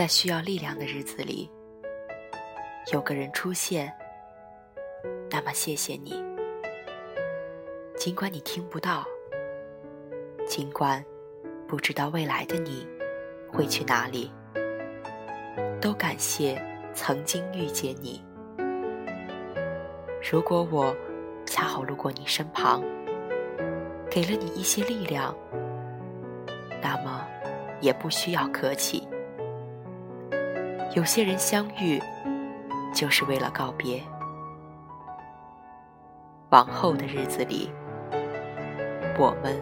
在需要力量的日子里，有个人出现，那么谢谢你。尽管你听不到，尽管不知道未来的你会去哪里，都感谢曾经遇见你。如果我恰好路过你身旁，给了你一些力量，那么也不需要客气。有些人相遇，就是为了告别。往后的日子里，我们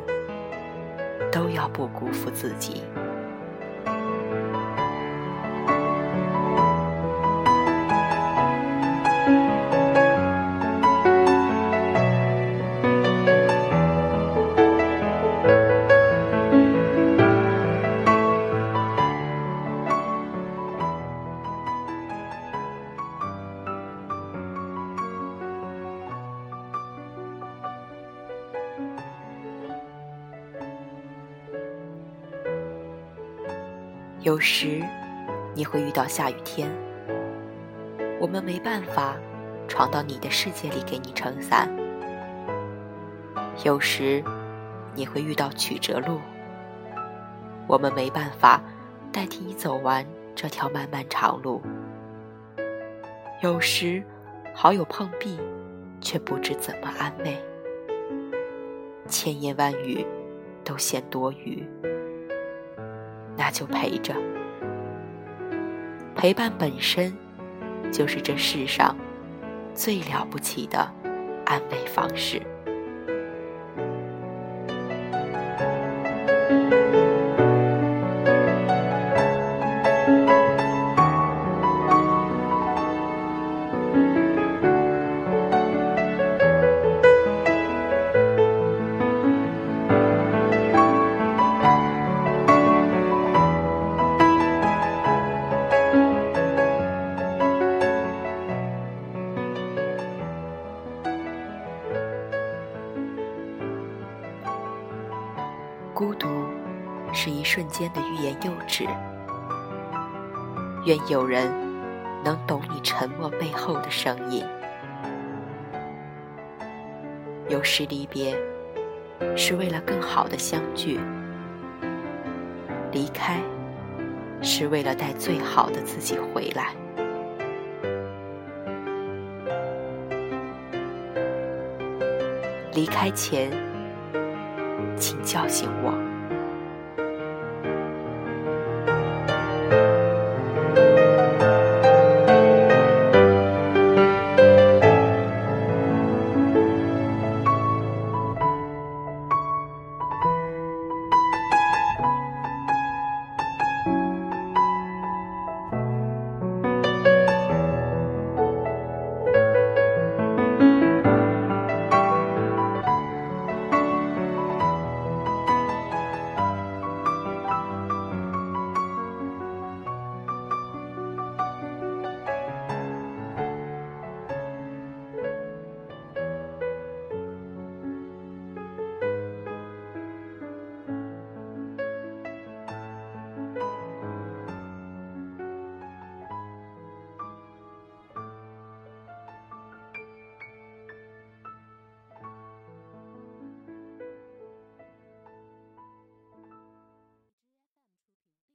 都要不辜负自己。有时，你会遇到下雨天，我们没办法闯到你的世界里给你撑伞。有时，你会遇到曲折路，我们没办法代替你走完这条漫漫长路。有时，好友碰壁，却不知怎么安慰，千言万语都嫌多余。那就陪着，陪伴本身就是这世上最了不起的安慰方式。孤独是一瞬间的欲言又止，愿有人能懂你沉默背后的声音。有时离别是为了更好的相聚，离开是为了带最好的自己回来。离开前。请叫醒我。